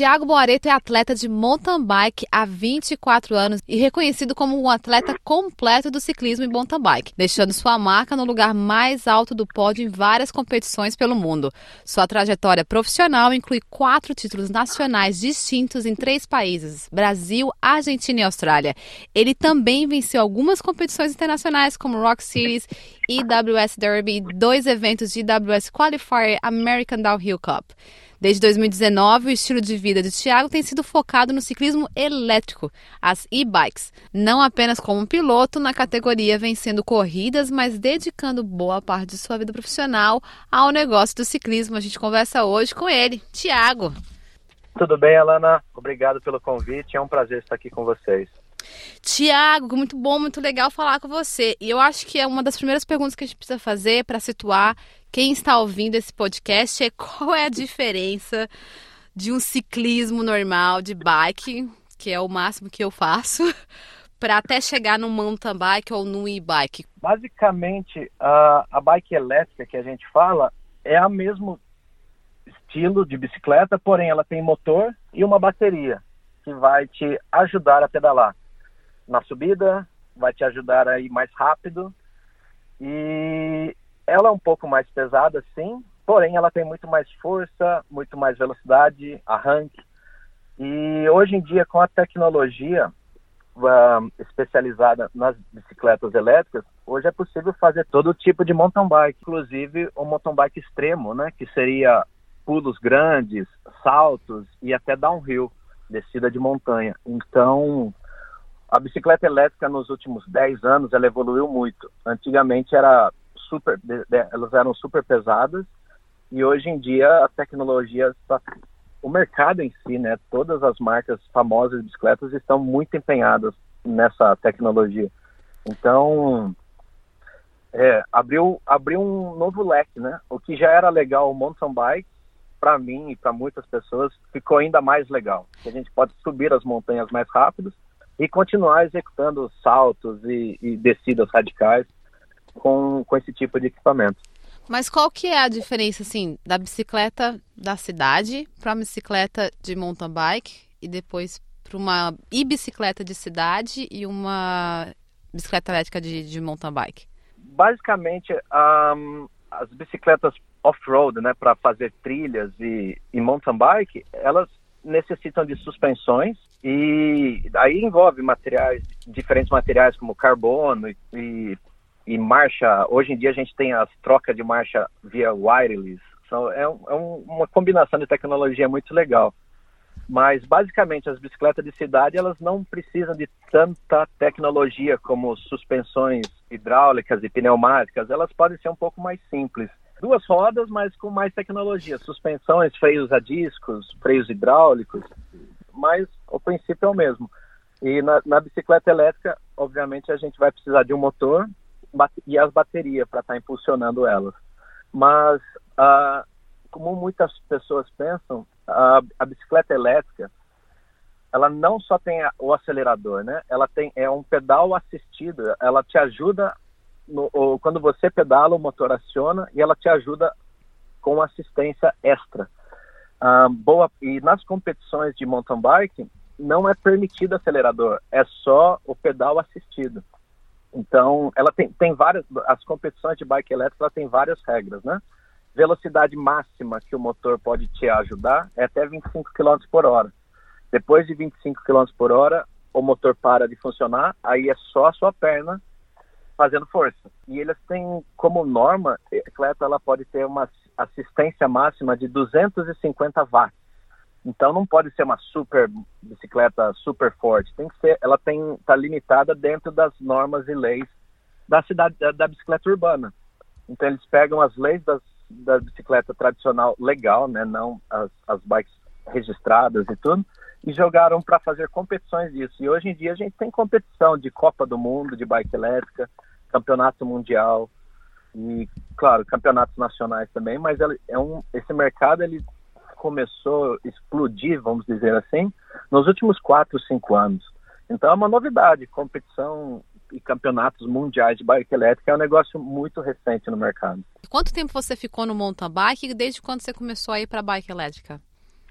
Tiago Moareto é atleta de mountain bike há 24 anos e reconhecido como um atleta completo do ciclismo e mountain bike, deixando sua marca no lugar mais alto do pódio em várias competições pelo mundo. Sua trajetória profissional inclui quatro títulos nacionais distintos em três países: Brasil, Argentina e Austrália. Ele também venceu algumas competições internacionais como Rock Series, IWS Derby dois eventos de IWS Qualifier American Downhill Cup. Desde 2019, o estilo de vida de Thiago tem sido focado no ciclismo elétrico, as e-bikes, não apenas como piloto na categoria vencendo corridas, mas dedicando boa parte de sua vida profissional ao negócio do ciclismo. A gente conversa hoje com ele, Thiago. Tudo bem, Alana? Obrigado pelo convite. É um prazer estar aqui com vocês. Tiago, muito bom, muito legal falar com você. E eu acho que é uma das primeiras perguntas que a gente precisa fazer para situar quem está ouvindo esse podcast é qual é a diferença de um ciclismo normal de bike, que é o máximo que eu faço, para até chegar no mountain bike ou no e-bike. Basicamente, a, a bike elétrica que a gente fala é o mesmo estilo de bicicleta, porém ela tem motor e uma bateria que vai te ajudar a pedalar na subida, vai te ajudar a ir mais rápido e ela é um pouco mais pesada, sim, porém ela tem muito mais força, muito mais velocidade, arranque. E hoje em dia, com a tecnologia uh, especializada nas bicicletas elétricas, hoje é possível fazer todo tipo de mountain bike, inclusive o mountain bike extremo, né, que seria pulos grandes, saltos e até downhill, descida de montanha. Então, a bicicleta elétrica nos últimos 10 anos ela evoluiu muito. Antigamente era super, elas eram super pesadas e hoje em dia a tecnologia está, o mercado em si, né, todas as marcas famosas de bicicletas estão muito empenhadas nessa tecnologia. Então, é, abriu, abriu um novo leque, né? O que já era legal o mountain bike, para mim e para muitas pessoas, ficou ainda mais legal. A gente pode subir as montanhas mais rápidos e continuar executando saltos e, e descidas radicais com, com esse tipo de equipamento. Mas qual que é a diferença, assim, da bicicleta da cidade para uma bicicleta de mountain bike e depois para uma e-bicicleta de cidade e uma bicicleta elétrica de, de mountain bike? Basicamente, um, as bicicletas off-road, né, para fazer trilhas e, e mountain bike, elas necessitam de suspensões e aí envolve materiais, diferentes materiais como carbono e, e e marcha. Hoje em dia a gente tem as trocas de marcha via wireless. São, é, um, é uma combinação de tecnologia muito legal. Mas basicamente as bicicletas de cidade elas não precisam de tanta tecnologia como suspensões hidráulicas e pneumáticas. Elas podem ser um pouco mais simples. Duas rodas, mas com mais tecnologia. Suspensões, freios a discos, freios hidráulicos. Mas o princípio é o mesmo. E na, na bicicleta elétrica, obviamente, a gente vai precisar de um motor e as baterias para estar tá impulsionando elas. Mas, uh, como muitas pessoas pensam, a, a, bicicleta elétrica, ela não só tem o acelerador, né? Ela tem é um pedal assistido. Ela te ajuda no, quando você pedala, o motor aciona e ela te ajuda com assistência extra. Uh, boa e nas competições de mountain bike não é permitido acelerador, é só o pedal assistido. Então, ela tem, tem várias, as competições de bike elétrica ela tem várias regras, né? Velocidade máxima que o motor pode te ajudar é até 25 km por hora. Depois de 25 km por hora, o motor para de funcionar, aí é só a sua perna fazendo força. E eles têm como norma, a bicicleta ela pode ter uma assistência máxima de 250 watts. Então não pode ser uma super bicicleta super forte, tem que ser, ela tem tá limitada dentro das normas e leis da cidade da, da bicicleta urbana. Então eles pegam as leis das, da bicicleta tradicional legal, né, não as, as bikes registradas e tudo, e jogaram para fazer competições disso. E hoje em dia a gente tem competição de Copa do Mundo de bike elétrica, campeonato mundial e claro campeonatos nacionais também. Mas é um, esse mercado ele começou a explodir, vamos dizer assim, nos últimos quatro, cinco anos. Então é uma novidade, competição e campeonatos mundiais de bike elétrica é um negócio muito recente no mercado. Quanto tempo você ficou no mountain bike e desde quando você começou a ir para a bike elétrica?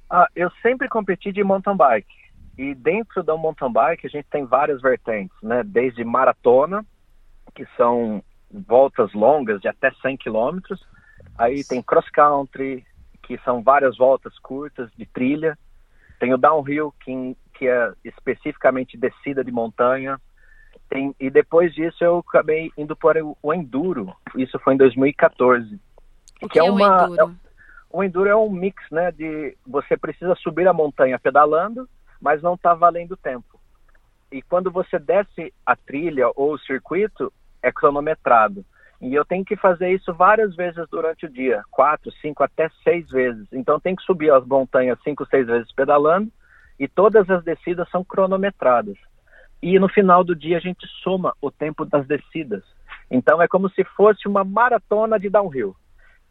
Ah, eu sempre competi de mountain bike. E dentro da mountain bike a gente tem várias vertentes, né? Desde maratona, que são voltas longas de até 100 quilômetros. Aí tem cross country, que são várias voltas curtas de trilha. Tem o downhill, que, que é especificamente descida de montanha. Tem, e depois disso eu acabei indo para o, o enduro. Isso foi em 2014. O que, que é, é uma, o enduro? É, o enduro é um mix, né? De você precisa subir a montanha pedalando, mas não está valendo tempo. E quando você desce a trilha ou o circuito, é cronometrado. E eu tenho que fazer isso várias vezes durante o dia, quatro, cinco, até seis vezes. Então tem que subir as montanhas cinco, seis vezes pedalando e todas as descidas são cronometradas. E no final do dia a gente soma o tempo das descidas. Então é como se fosse uma maratona de downhill.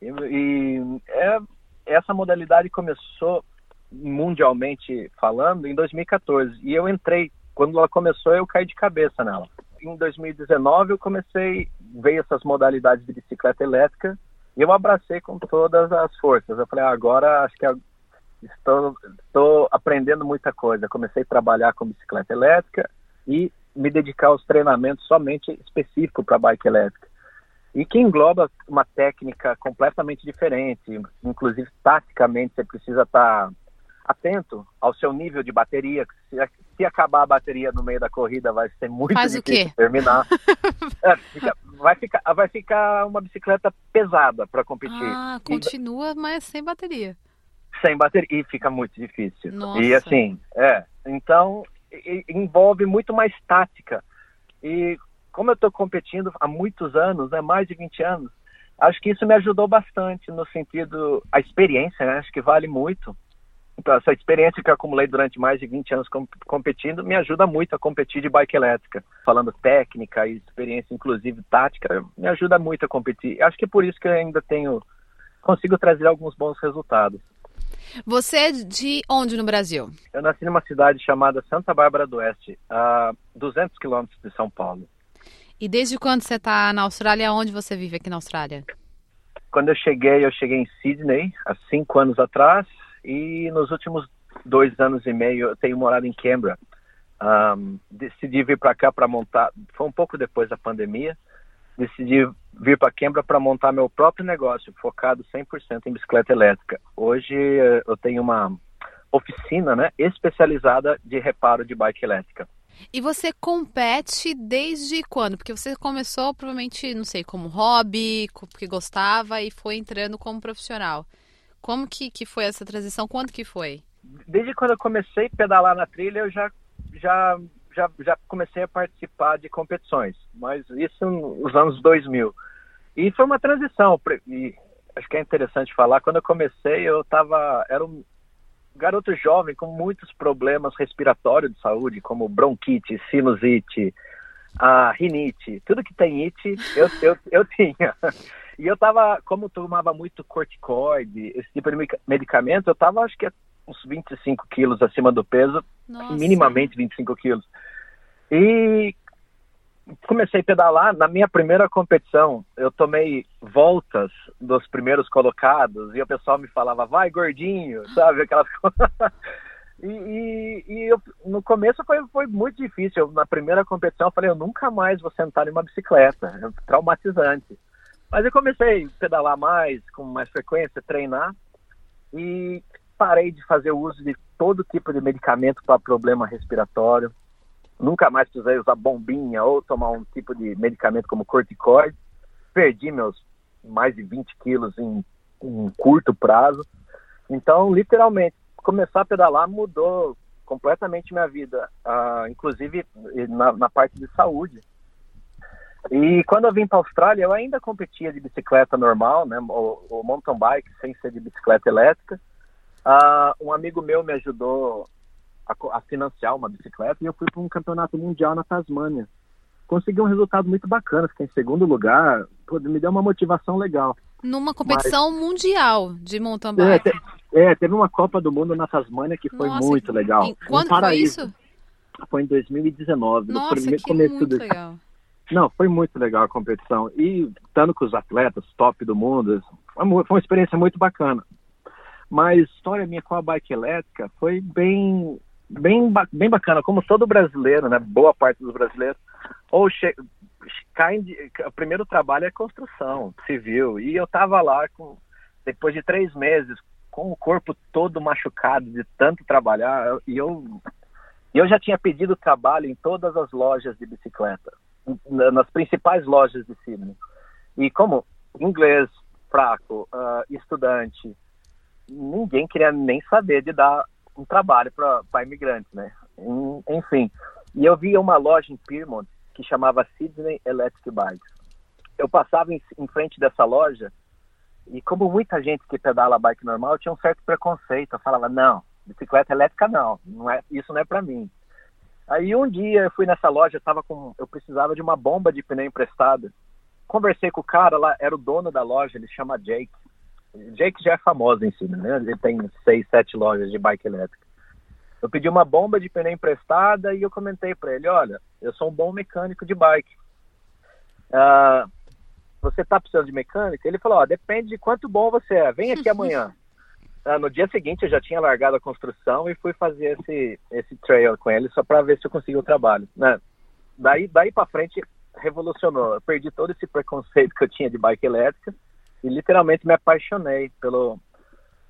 E, e é, essa modalidade começou mundialmente falando em 2014 e eu entrei quando ela começou eu caí de cabeça nela em 2019 eu comecei, veio essas modalidades de bicicleta elétrica e eu abracei com todas as forças. Eu falei, ah, agora acho que estou, estou aprendendo muita coisa. Comecei a trabalhar com bicicleta elétrica e me dedicar aos treinamentos somente específico para bike elétrica. E que engloba uma técnica completamente diferente, inclusive taticamente você precisa estar atento ao seu nível de bateria. Se, se, acabar a bateria no meio da corrida, vai ser muito Faz difícil terminar. é, fica, vai, ficar, vai ficar uma bicicleta pesada para competir. Ah, continua, e, mas sem bateria. Sem bateria. E fica muito difícil. Nossa. E assim, é. Então, e, envolve muito mais tática. E como eu estou competindo há muitos anos, né, mais de 20 anos, acho que isso me ajudou bastante no sentido, a experiência, né, acho que vale muito então, essa experiência que eu acumulei durante mais de 20 anos competindo me ajuda muito a competir de bike elétrica. Falando técnica e experiência, inclusive tática, me ajuda muito a competir. Acho que é por isso que eu ainda tenho, consigo trazer alguns bons resultados. Você é de onde no Brasil? Eu nasci numa cidade chamada Santa Bárbara do Oeste, a 200 quilômetros de São Paulo. E desde quando você está na Austrália? Onde você vive aqui na Austrália? Quando eu cheguei, eu cheguei em Sydney, há cinco anos atrás. E nos últimos dois anos e meio eu tenho morado em Canberra. Um, decidi vir para cá para montar, foi um pouco depois da pandemia, decidi vir para Canberra para montar meu próprio negócio, focado 100% em bicicleta elétrica. Hoje eh, eu tenho uma oficina né, especializada de reparo de bike elétrica. E você compete desde quando? Porque você começou provavelmente, não sei, como hobby, porque gostava e foi entrando como profissional. Como que, que foi essa transição? Quando que foi? Desde quando eu comecei a pedalar na trilha, eu já, já, já, já comecei a participar de competições, mas isso nos anos 2000. E foi uma transição, e acho que é interessante falar, quando eu comecei eu estava, era um garoto jovem com muitos problemas respiratórios de saúde, como bronquite, sinusite, a rinite, tudo que tem it, eu, eu, eu tinha. E eu tava, como tomava muito corticoide, esse tipo de medicamento, eu tava acho que uns 25 quilos acima do peso, Nossa. minimamente 25 quilos. E comecei a pedalar. Na minha primeira competição, eu tomei voltas dos primeiros colocados e o pessoal me falava, vai gordinho, sabe? Aquelas coisas. E, e, e eu, no começo foi, foi muito difícil. Eu, na primeira competição, eu falei, eu nunca mais vou sentar em uma bicicleta. É traumatizante. Mas eu comecei a pedalar mais, com mais frequência, treinar e parei de fazer uso de todo tipo de medicamento para problema respiratório. Nunca mais precisei usar bombinha ou tomar um tipo de medicamento como corticoide. Perdi meus mais de 20 quilos em um curto prazo. Então, literalmente, começar a pedalar mudou completamente minha vida, uh, inclusive na, na parte de saúde. E quando eu vim para a Austrália, eu ainda competia de bicicleta normal, né, o, mountain bike, sem ser de bicicleta elétrica. Uh, um amigo meu me ajudou a, a financiar uma bicicleta e eu fui para um campeonato mundial na Tasmânia. Consegui um resultado muito bacana, fiquei em segundo lugar, pô, me deu uma motivação legal. Numa competição Mas, mundial de mountain bike. É, te, é, teve uma Copa do Mundo na Tasmânia que foi Nossa, muito legal. Em, quando foi isso? Foi em 2019, Nossa, no primeiro começo muito do... legal. Não, foi muito legal a competição. E estando com os atletas top do mundo, foi uma experiência muito bacana. Mas a história minha com a bike elétrica foi bem, bem, bem bacana, como todo brasileiro, né? Boa parte dos brasileiros. Ou che... de... o primeiro trabalho é construção civil. E eu tava lá com, depois de três meses, com o corpo todo machucado de tanto trabalhar, e eu, eu já tinha pedido trabalho em todas as lojas de bicicleta, nas principais lojas de Sydney. E como inglês fraco, uh, estudante, ninguém queria nem saber de dar um trabalho para imigrantes, né? Enfim, e eu via uma loja em Pyrmont que chamava Sydney Electric Bikes. Eu passava em, em frente dessa loja e como muita gente que pedala bike normal tinha um certo preconceito, eu falava não, bicicleta elétrica não, não é, isso não é para mim. Aí um dia eu fui nessa loja, tava com, eu precisava de uma bomba de pneu emprestada. Conversei com o cara lá, era o dono da loja, ele chama Jake. Jake já é famoso em cima, né? Ele tem seis, sete lojas de bike elétrica. Eu pedi uma bomba de pneu emprestada e eu comentei para ele, olha, eu sou um bom mecânico de bike. Uh, você tá precisando de mecânica? Ele falou, ó, depende de quanto bom você é, vem aqui amanhã. Uh, no dia seguinte eu já tinha largado a construção e fui fazer esse, esse trail com ele só para ver se eu conseguia o trabalho. Né? Daí, daí para frente revolucionou. Eu perdi todo esse preconceito que eu tinha de bike elétrica e literalmente me apaixonei pelo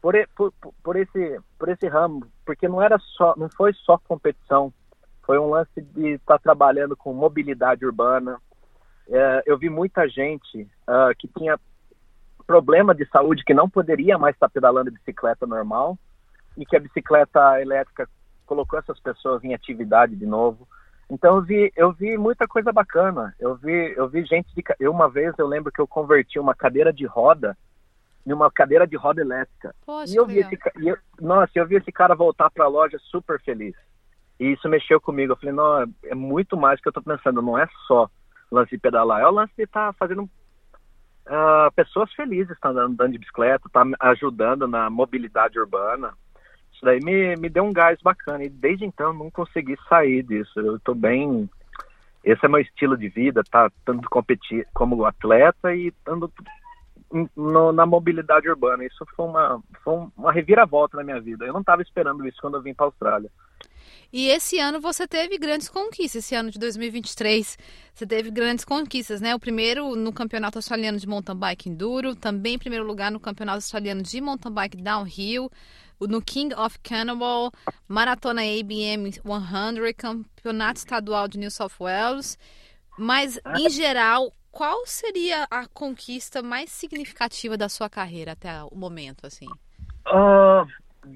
por, por, por esse por esse ramo, porque não era só não foi só competição, foi um lance de estar tá trabalhando com mobilidade urbana. É, eu vi muita gente uh, que tinha problema de saúde que não poderia mais estar pedalando bicicleta normal e que a bicicleta elétrica colocou essas pessoas em atividade de novo. Então eu vi, eu vi muita coisa bacana. Eu vi, eu vi gente de, eu uma vez eu lembro que eu converti uma cadeira de roda em uma cadeira de roda elétrica. Poxa, e eu vi esse, e eu, nossa, eu vi esse cara voltar para a loja super feliz. E isso mexeu comigo. Eu falei, não, é muito mais que eu estou pensando. Não é só lance de pedalar, é o lance de estar tá fazendo uh, pessoas felizes, tá andando, andando de bicicleta, tá ajudando na mobilidade urbana. Isso daí me, me deu um gás bacana e desde então não consegui sair disso. Eu estou bem. Esse é meu estilo de vida, tá tanto competir como atleta e estando no, na mobilidade urbana. Isso foi uma, foi uma reviravolta na minha vida. Eu não estava esperando isso quando eu vim para a Austrália. E esse ano você teve grandes conquistas, esse ano de 2023. Você teve grandes conquistas, né? O primeiro no Campeonato Australiano de Mountain Bike Enduro, também em primeiro lugar no Campeonato Australiano de Mountain Bike Downhill no King of Cannibal, Maratona ABM 100, Campeonato Estadual de New South Wales. Mas, em geral, qual seria a conquista mais significativa da sua carreira até o momento, assim? Uh,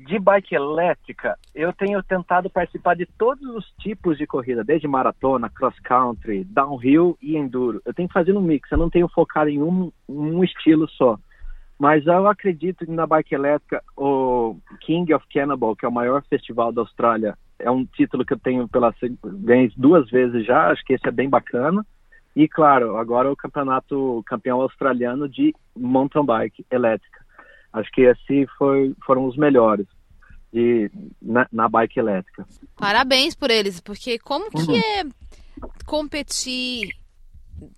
de bike elétrica, eu tenho tentado participar de todos os tipos de corrida, desde maratona, cross country, downhill e enduro. Eu tenho fazendo um mix, eu não tenho focado em um, um estilo só. Mas eu acredito que na bike elétrica, o King of Cannibal, que é o maior festival da Austrália, é um título que eu tenho pela ganhei duas vezes já, acho que esse é bem bacana. E claro, agora o campeonato campeão australiano de mountain bike elétrica. Acho que esse foi, foram os melhores de, na, na bike elétrica. Parabéns por eles, porque como que uhum. é competir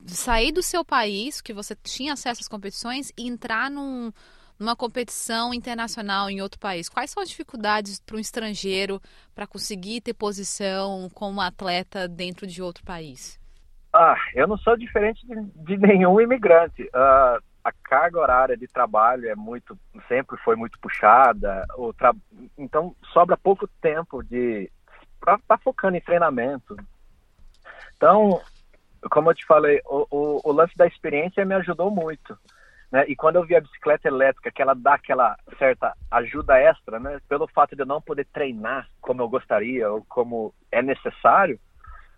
sair do seu país, que você tinha acesso às competições, e entrar num, numa competição internacional em outro país? Quais são as dificuldades para um estrangeiro para conseguir ter posição como atleta dentro de outro país? Ah, eu não sou diferente de, de nenhum imigrante. Uh, a carga horária de trabalho é muito, sempre foi muito puxada. Tra... Então sobra pouco tempo de para estar tá focando em treinamento. Então como eu te falei, o, o, o, lance da experiência me ajudou muito. Né? E quando eu vi a bicicleta elétrica, que ela dá aquela certa ajuda extra, né? pelo fato de eu não poder treinar como eu gostaria ou como é necessário,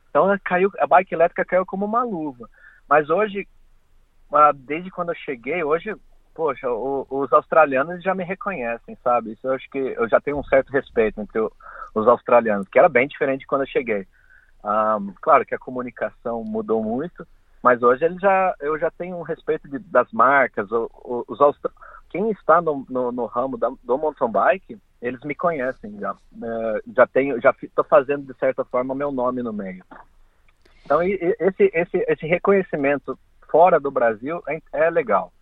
então caiu, a bike elétrica caiu como uma luva. Mas hoje, ah, desde quando eu cheguei, hoje, poxa, os australianos já me reconhecem, sabe? Isso eu acho que eu já tenho um certo respeito entre os australianos, que era bem diferente quando eu cheguei. Um, claro que a comunicação mudou muito, mas hoje ele já, eu já tenho um respeito de, das marcas. O, os, quem está no, no, no ramo da, do mountain bike, eles me conhecem já. Uh, já tenho, já estou fazendo de certa forma meu nome no meio. Então esse, esse, esse reconhecimento fora do Brasil é, é legal,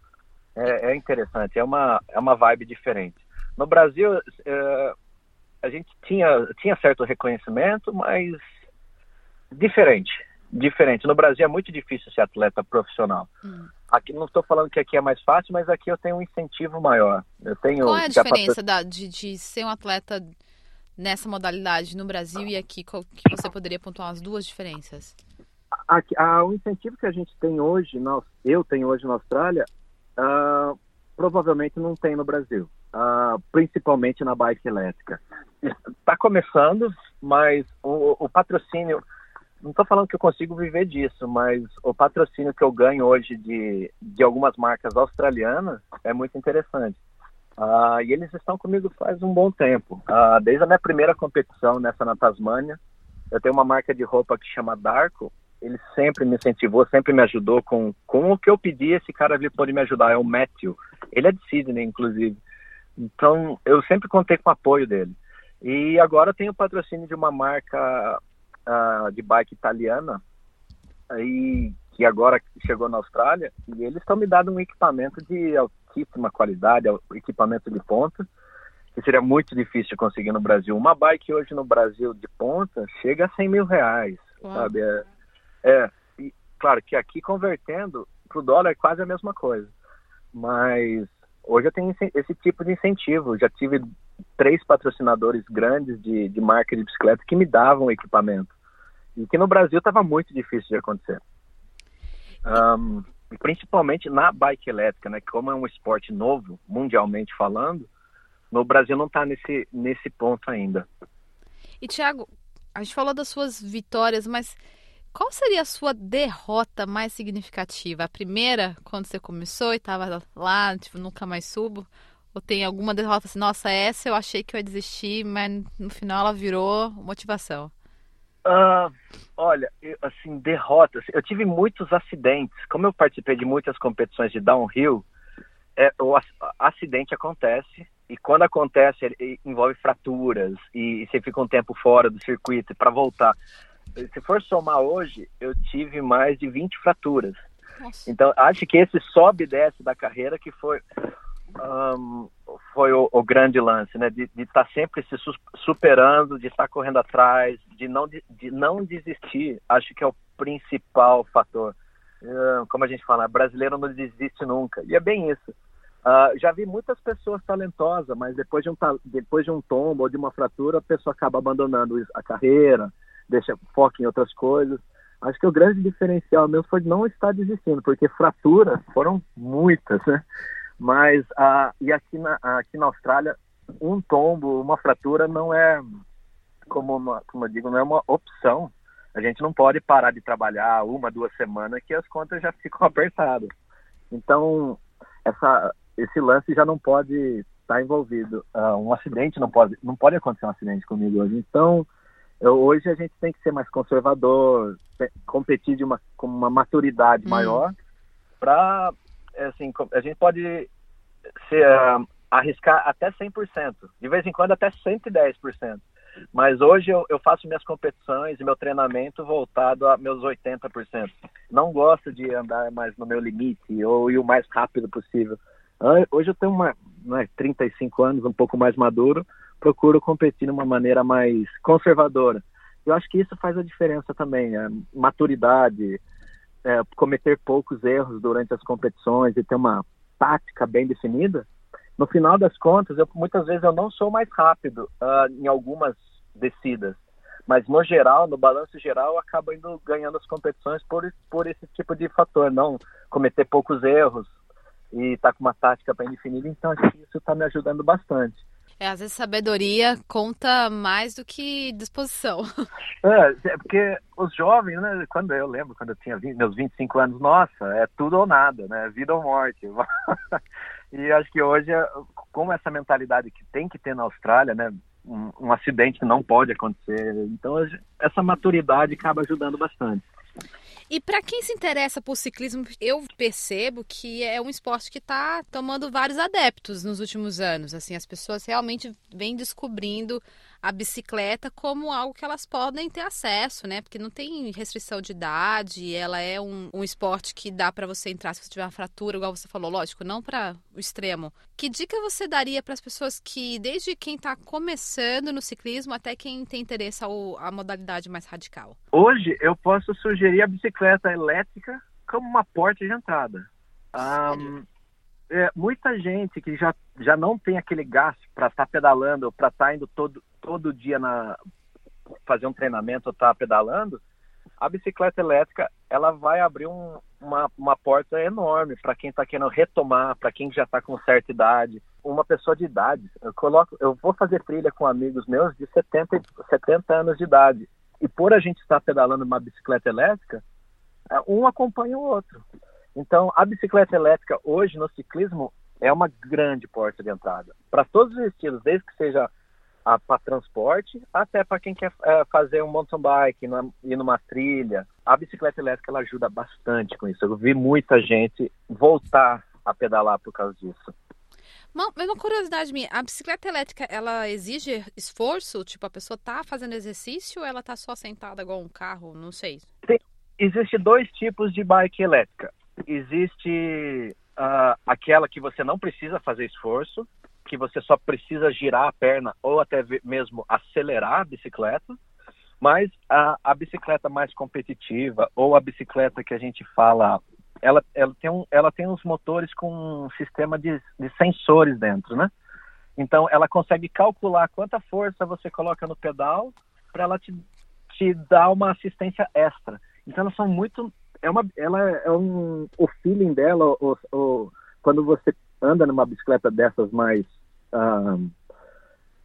é, é, interessante, é uma, é uma vibe diferente. No Brasil, uh, a gente tinha, tinha certo reconhecimento, mas diferente. Diferente. No Brasil é muito difícil ser atleta profissional. Hum. Aqui não estou falando que aqui é mais fácil, mas aqui eu tenho um incentivo maior. Eu tenho. Qual é a diferença da, de, de ser um atleta nessa modalidade no Brasil e aqui? Qual, que você poderia pontuar as duas diferenças? Aqui, o incentivo que a gente tem hoje, nós, eu tenho hoje na Austrália, uh, provavelmente não tem no Brasil, uh, principalmente na bike elétrica. Está começando, mas o, o patrocínio, não estou falando que eu consigo viver disso, mas o patrocínio que eu ganho hoje de, de algumas marcas australianas é muito interessante. Uh, e eles estão comigo faz um bom tempo. Desde a minha primeira competição nessa na Tasmânia, eu tenho uma marca de roupa que chama Darko, ele sempre me incentivou, sempre me ajudou com, com o que eu pedi, esse cara ali pode me ajudar, é o Matthew. Ele é de Sydney, inclusive. Então, eu sempre contei com o apoio dele. E agora eu tenho o patrocínio de uma marca uh, de bike italiana, aí, que agora chegou na Austrália, e eles estão me dando um equipamento de altíssima qualidade, equipamento de ponta, que seria muito difícil conseguir no Brasil. Uma bike hoje no Brasil de ponta chega a 100 mil reais, Uau. sabe? É, é, e, claro que aqui convertendo para o dólar é quase a mesma coisa. Mas hoje eu tenho esse tipo de incentivo. Já tive três patrocinadores grandes de, de marca de bicicleta que me davam equipamento. E que no Brasil estava muito difícil de acontecer. Um, principalmente na bike elétrica, né? Como é um esporte novo, mundialmente falando, no Brasil não está nesse, nesse ponto ainda. E, Thiago, a gente falou das suas vitórias, mas qual seria a sua derrota mais significativa? A primeira, quando você começou e estava lá, tipo, nunca mais subo? Ou tem alguma derrota assim, nossa, essa eu achei que eu ia desistir, mas no final ela virou motivação? Uh, olha, eu, assim, derrotas. Eu tive muitos acidentes. Como eu participei de muitas competições de downhill, é, o acidente acontece e quando acontece ele envolve fraturas e, e você fica um tempo fora do circuito para voltar se for somar hoje, eu tive mais de 20 fraturas. Nossa. Então, acho que esse sobe e desce da carreira que foi, um, foi o, o, grande lance, né? De, estar sempre se superando, de estar correndo atrás, de não, de, de não desistir. Acho que é o principal fator. Uh, como a gente fala, brasileiro não desiste nunca. E é bem isso. Uh, já vi muitas pessoas talentosas, mas depois de, um, depois de um tombo ou de uma fratura, a pessoa acaba abandonando a carreira, deixa foco em outras coisas. Acho que o grande diferencial meu foi não estar desistindo, porque fraturas foram muitas, né? Mas ah, e aqui na, aqui na Austrália, um tombo, uma fratura não é, como, uma, como eu digo, não é uma opção. A gente não pode parar de trabalhar uma, duas semanas que as contas já ficam apertadas. Então, essa, esse lance já não pode estar envolvido. Uh, um acidente não pode, não pode acontecer um acidente comigo hoje. Então, hoje a gente tem que ser mais conservador, competir de uma, com uma maturidade hum. maior, para, assim, a gente pode ser, uh, arriscar até 100%, de vez em quando até 110%. Mas hoje eu, eu, faço minhas competições e meu treinamento voltado a meus 80%. Não gosto de andar mais no meu limite ou ir o mais rápido possível. Hoje eu tenho uma, né, 35 anos, um pouco mais maduro, procuro competir de uma maneira mais conservadora. Eu acho que isso faz a diferença também, a maturidade, é, cometer poucos erros durante as competições e ter uma tática bem definida. No final das contas, eu, muitas vezes eu não sou mais rápido uh, em algumas descidas, mas no geral, no balanço geral, eu acabo indo ganhando as competições por, por esse tipo de fator, não cometer poucos erros e estar tá com uma tática bem definida. Então, acho que isso está me ajudando bastante. É, às vezes sabedoria conta mais do que disposição. É, é porque os jovens, né, quando eu lembro, quando eu tinha 20, meus 25 anos, nossa, é tudo ou nada, né, vida ou morte. e acho que hoje, como essa mentalidade que tem que ter na Austrália, né, um, um acidente não pode acontecer, então essa maturidade acaba ajudando bastante. E para quem se interessa por ciclismo, eu percebo que é um esporte que está tomando vários adeptos nos últimos anos. Assim, as pessoas realmente vêm descobrindo a bicicleta como algo que elas podem ter acesso, né? Porque não tem restrição de idade, ela é um, um esporte que dá para você entrar se você tiver uma fratura, igual você falou, lógico, não para o extremo. Que dica você daria para as pessoas que, desde quem está começando no ciclismo até quem tem interesse ao, a modalidade mais radical? Hoje eu posso sugerir a bicicleta elétrica como uma porta de entrada. Um, é, muita gente que já, já não tem aquele gasto para estar tá pedalando, para estar tá indo todo, todo dia na fazer um treinamento ou estar tá pedalando, a bicicleta elétrica ela vai abrir um, uma, uma porta enorme para quem está querendo retomar, para quem já está com certa idade, uma pessoa de idade. Eu coloco, eu vou fazer trilha com amigos meus de 70, 70 anos de idade e por a gente estar pedalando uma bicicleta elétrica, é, um acompanha o outro. Então, a bicicleta elétrica hoje no ciclismo é uma grande porta de entrada para todos os estilos, desde que seja para transporte até para quem quer é, fazer um mountain bike, ir numa trilha. A bicicleta elétrica ela ajuda bastante com isso. Eu vi muita gente voltar a pedalar por causa disso. Uma, uma curiosidade minha, a bicicleta elétrica, ela exige esforço? Tipo, a pessoa tá fazendo exercício ou ela tá só sentada igual um carro? Não sei. Tem, existe dois tipos de bike elétrica. Existe uh, aquela que você não precisa fazer esforço, que você só precisa girar a perna ou até mesmo acelerar a bicicleta. Mas a, a bicicleta mais competitiva ou a bicicleta que a gente fala, ela, ela, tem, um, ela tem uns motores com um sistema de, de sensores dentro, né? Então ela consegue calcular quanta força você coloca no pedal para ela te, te dar uma assistência extra. Então elas são muito é uma ela é um o feeling dela o, o, quando você anda numa bicicleta dessas mais uh,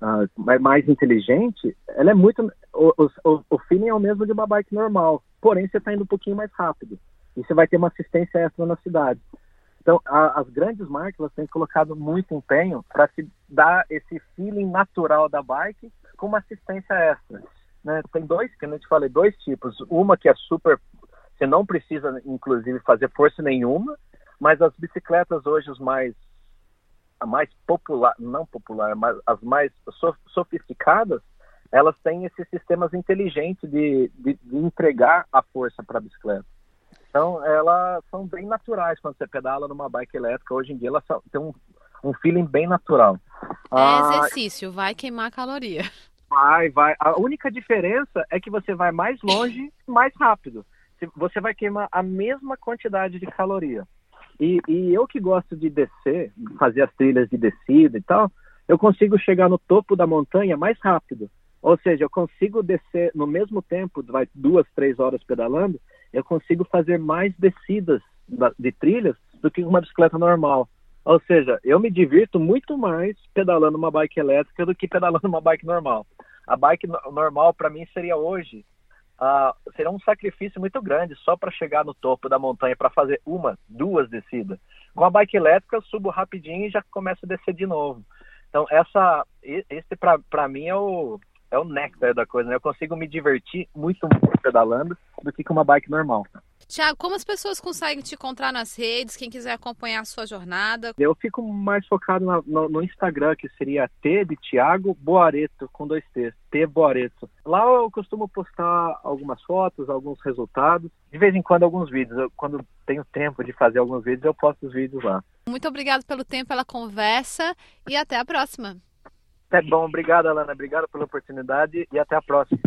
uh, mais inteligente ela é muito o, o, o feeling é o mesmo de uma bike normal porém você está indo um pouquinho mais rápido e você vai ter uma assistência extra na cidade então a, as grandes marcas têm colocado muito empenho para se dar esse feeling natural da bike com uma assistência extra né? tem dois que eu te falei dois tipos uma que é super você não precisa, inclusive, fazer força nenhuma, mas as bicicletas hoje, os mais a mais popular, não popular, mas as mais sofisticadas, elas têm esses sistemas inteligentes de, de, de entregar a força para a bicicleta. Então, elas são bem naturais quando você pedala numa bike elétrica. Hoje em dia, elas têm um, um feeling bem natural. É ah, exercício, vai queimar caloria. Vai, vai. A única diferença é que você vai mais longe, mais rápido você vai queimar a mesma quantidade de caloria. E, e, eu que gosto de descer, fazer as trilhas de descida e tal, eu consigo chegar no topo da montanha mais rápido. Ou seja, eu consigo descer no mesmo tempo, vai duas, três horas pedalando, eu consigo fazer mais descidas de trilhas do que uma bicicleta normal. Ou seja, eu me divirto muito mais pedalando uma bike elétrica do que pedalando uma bike normal. A bike normal para mim seria hoje uh, será um sacrifício muito grande só para chegar no topo da montanha para fazer uma, duas descidas. Com a bike elétrica subo rapidinho e já começo a descer de novo. Então essa, esse para mim é o é o néctar da coisa, né? Eu consigo me divertir muito mais pedalando do que com uma bike normal. Tiago, como as pessoas conseguem te encontrar nas redes? Quem quiser acompanhar a sua jornada? Eu fico mais focado no, no, no Instagram, que seria T de Tiago Boareto, com dois T, T Boareto. Lá eu costumo postar algumas fotos, alguns resultados, de vez em quando alguns vídeos. Eu, quando tenho tempo de fazer alguns vídeos, eu posto os vídeos lá. Muito obrigado pelo tempo, pela conversa e até a próxima. É bom, obrigado, Alana. Obrigado pela oportunidade e até a próxima.